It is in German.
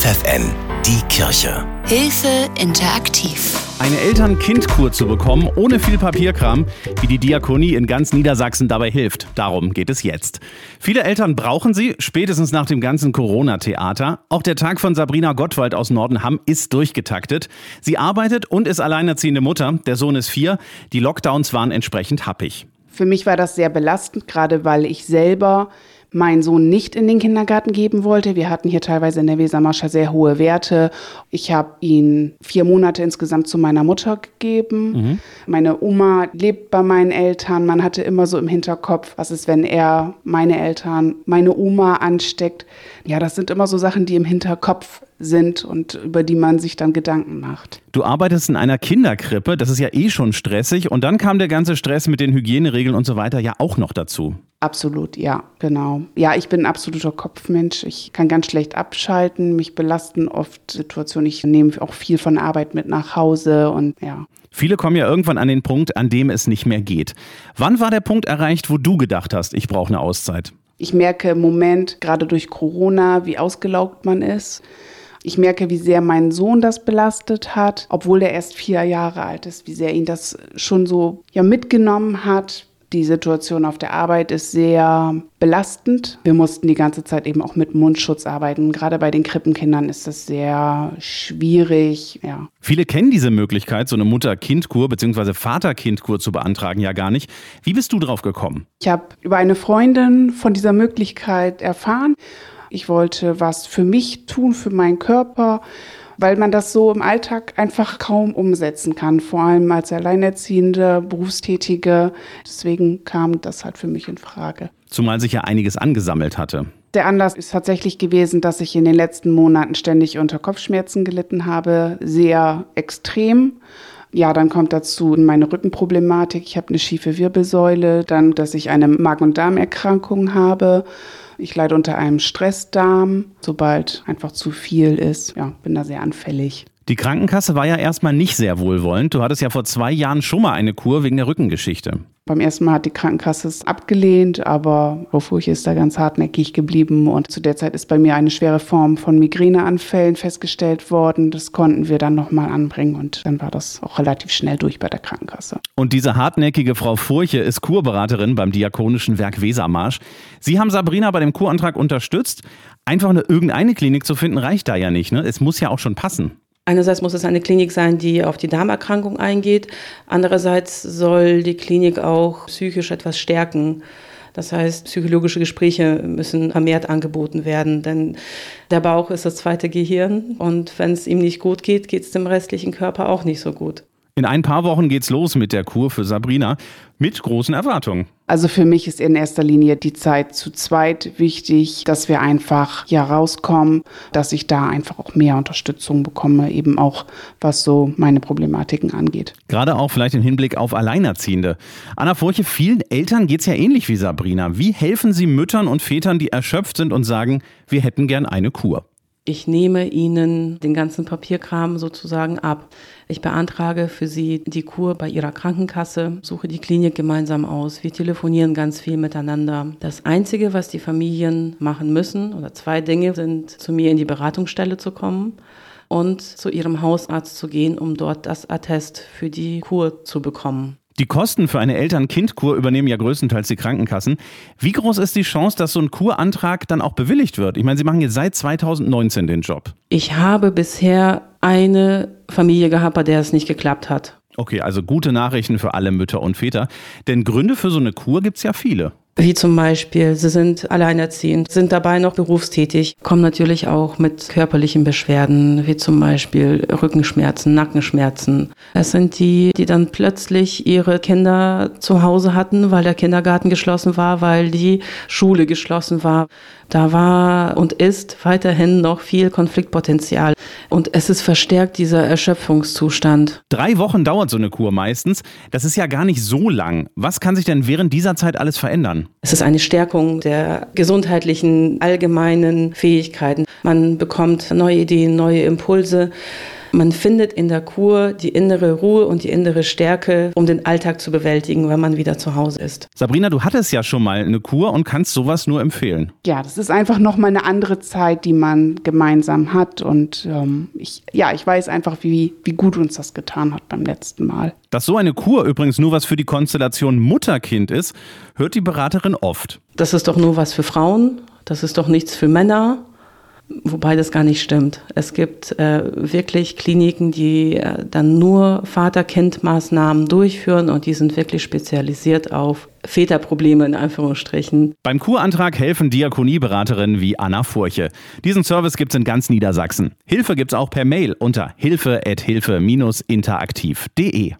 FFN, die Kirche. Hilfe interaktiv. Eine Eltern-Kind-Kur zu bekommen, ohne viel Papierkram, wie die Diakonie in ganz Niedersachsen dabei hilft. Darum geht es jetzt. Viele Eltern brauchen sie, spätestens nach dem ganzen Corona-Theater. Auch der Tag von Sabrina Gottwald aus Nordenham ist durchgetaktet. Sie arbeitet und ist alleinerziehende Mutter. Der Sohn ist vier. Die Lockdowns waren entsprechend happig. Für mich war das sehr belastend, gerade weil ich selber meinen Sohn nicht in den Kindergarten geben wollte. Wir hatten hier teilweise in der Wesermascha sehr hohe Werte. Ich habe ihn vier Monate insgesamt zu meiner Mutter gegeben. Mhm. Meine Oma lebt bei meinen Eltern. Man hatte immer so im Hinterkopf, was ist, wenn er meine Eltern, meine Oma ansteckt. Ja, das sind immer so Sachen, die im Hinterkopf sind und über die man sich dann Gedanken macht. Du arbeitest in einer Kinderkrippe, das ist ja eh schon stressig und dann kam der ganze Stress mit den Hygieneregeln und so weiter ja auch noch dazu. Absolut, ja, genau. Ja, ich bin ein absoluter Kopfmensch. Ich kann ganz schlecht abschalten. Mich belasten oft Situationen. Ich nehme auch viel von Arbeit mit nach Hause und ja. Viele kommen ja irgendwann an den Punkt, an dem es nicht mehr geht. Wann war der Punkt erreicht, wo du gedacht hast, ich brauche eine Auszeit? Ich merke im Moment, gerade durch Corona, wie ausgelaugt man ist. Ich merke, wie sehr mein Sohn das belastet hat, obwohl er erst vier Jahre alt ist, wie sehr ihn das schon so ja mitgenommen hat, die Situation auf der Arbeit ist sehr belastend. Wir mussten die ganze Zeit eben auch mit Mundschutz arbeiten. Gerade bei den Krippenkindern ist das sehr schwierig. Ja. Viele kennen diese Möglichkeit, so eine Mutter-Kind-Kur bzw. Vater-Kind-Kur zu beantragen, ja gar nicht. Wie bist du drauf gekommen? Ich habe über eine Freundin von dieser Möglichkeit erfahren. Ich wollte was für mich tun, für meinen Körper weil man das so im Alltag einfach kaum umsetzen kann, vor allem als Alleinerziehende, Berufstätige. Deswegen kam das halt für mich in Frage. Zumal sich ja einiges angesammelt hatte. Der Anlass ist tatsächlich gewesen, dass ich in den letzten Monaten ständig unter Kopfschmerzen gelitten habe, sehr extrem. Ja, dann kommt dazu meine Rückenproblematik. Ich habe eine schiefe Wirbelsäule, dann, dass ich eine Magen- und Darmerkrankung habe ich leide unter einem Stressdarm, sobald einfach zu viel ist. Ja, bin da sehr anfällig. Die Krankenkasse war ja erstmal nicht sehr wohlwollend. Du hattest ja vor zwei Jahren schon mal eine Kur wegen der Rückengeschichte. Beim ersten Mal hat die Krankenkasse es abgelehnt, aber Frau Furche ist da ganz hartnäckig geblieben. Und zu der Zeit ist bei mir eine schwere Form von Migräneanfällen festgestellt worden. Das konnten wir dann nochmal anbringen und dann war das auch relativ schnell durch bei der Krankenkasse. Und diese hartnäckige Frau Furche ist Kurberaterin beim Diakonischen Werk Wesermarsch. Sie haben Sabrina bei dem Kurantrag unterstützt. Einfach eine irgendeine Klinik zu finden, reicht da ja nicht. Ne? Es muss ja auch schon passen. Einerseits muss es eine Klinik sein, die auf die Darmerkrankung eingeht. Andererseits soll die Klinik auch psychisch etwas stärken. Das heißt, psychologische Gespräche müssen vermehrt angeboten werden, denn der Bauch ist das zweite Gehirn und wenn es ihm nicht gut geht, geht es dem restlichen Körper auch nicht so gut. In ein paar Wochen geht's los mit der Kur für Sabrina mit großen Erwartungen. Also für mich ist in erster Linie die Zeit zu zweit wichtig, dass wir einfach hier rauskommen, dass ich da einfach auch mehr Unterstützung bekomme, eben auch was so meine Problematiken angeht. Gerade auch vielleicht im Hinblick auf Alleinerziehende. Anna Furche, vielen Eltern geht's ja ähnlich wie Sabrina. Wie helfen Sie Müttern und Vätern, die erschöpft sind und sagen, wir hätten gern eine Kur? Ich nehme Ihnen den ganzen Papierkram sozusagen ab. Ich beantrage für Sie die Kur bei Ihrer Krankenkasse, suche die Klinik gemeinsam aus. Wir telefonieren ganz viel miteinander. Das Einzige, was die Familien machen müssen, oder zwei Dinge, sind zu mir in die Beratungsstelle zu kommen und zu ihrem Hausarzt zu gehen, um dort das Attest für die Kur zu bekommen. Die Kosten für eine Eltern-Kind-Kur übernehmen ja größtenteils die Krankenkassen. Wie groß ist die Chance, dass so ein Kurantrag dann auch bewilligt wird? Ich meine, Sie machen jetzt seit 2019 den Job. Ich habe bisher eine Familie gehabt, bei der es nicht geklappt hat. Okay, also gute Nachrichten für alle Mütter und Väter. Denn Gründe für so eine Kur gibt es ja viele wie zum Beispiel, sie sind alleinerziehend, sind dabei noch berufstätig, kommen natürlich auch mit körperlichen Beschwerden, wie zum Beispiel Rückenschmerzen, Nackenschmerzen. Es sind die, die dann plötzlich ihre Kinder zu Hause hatten, weil der Kindergarten geschlossen war, weil die Schule geschlossen war. Da war und ist weiterhin noch viel Konfliktpotenzial. Und es ist verstärkt dieser Erschöpfungszustand. Drei Wochen dauert so eine Kur meistens. Das ist ja gar nicht so lang. Was kann sich denn während dieser Zeit alles verändern? Es ist eine Stärkung der gesundheitlichen allgemeinen Fähigkeiten. Man bekommt neue Ideen, neue Impulse. Man findet in der Kur die innere Ruhe und die innere Stärke, um den Alltag zu bewältigen, wenn man wieder zu Hause ist. Sabrina, du hattest ja schon mal eine Kur und kannst sowas nur empfehlen. Ja, das ist einfach nochmal eine andere Zeit, die man gemeinsam hat. Und ähm, ich, ja, ich weiß einfach, wie, wie gut uns das getan hat beim letzten Mal. Dass so eine Kur übrigens nur was für die Konstellation Mutter-Kind ist, hört die Beraterin oft. Das ist doch nur was für Frauen, das ist doch nichts für Männer. Wobei das gar nicht stimmt. Es gibt äh, wirklich Kliniken, die äh, dann nur Vater-Kind-Maßnahmen durchführen und die sind wirklich spezialisiert auf Väterprobleme in Anführungsstrichen. Beim Kurantrag helfen Diakonieberaterinnen wie Anna Furche. Diesen Service gibt's in ganz Niedersachsen. Hilfe gibt's auch per Mail unter hilfe-interaktiv.de.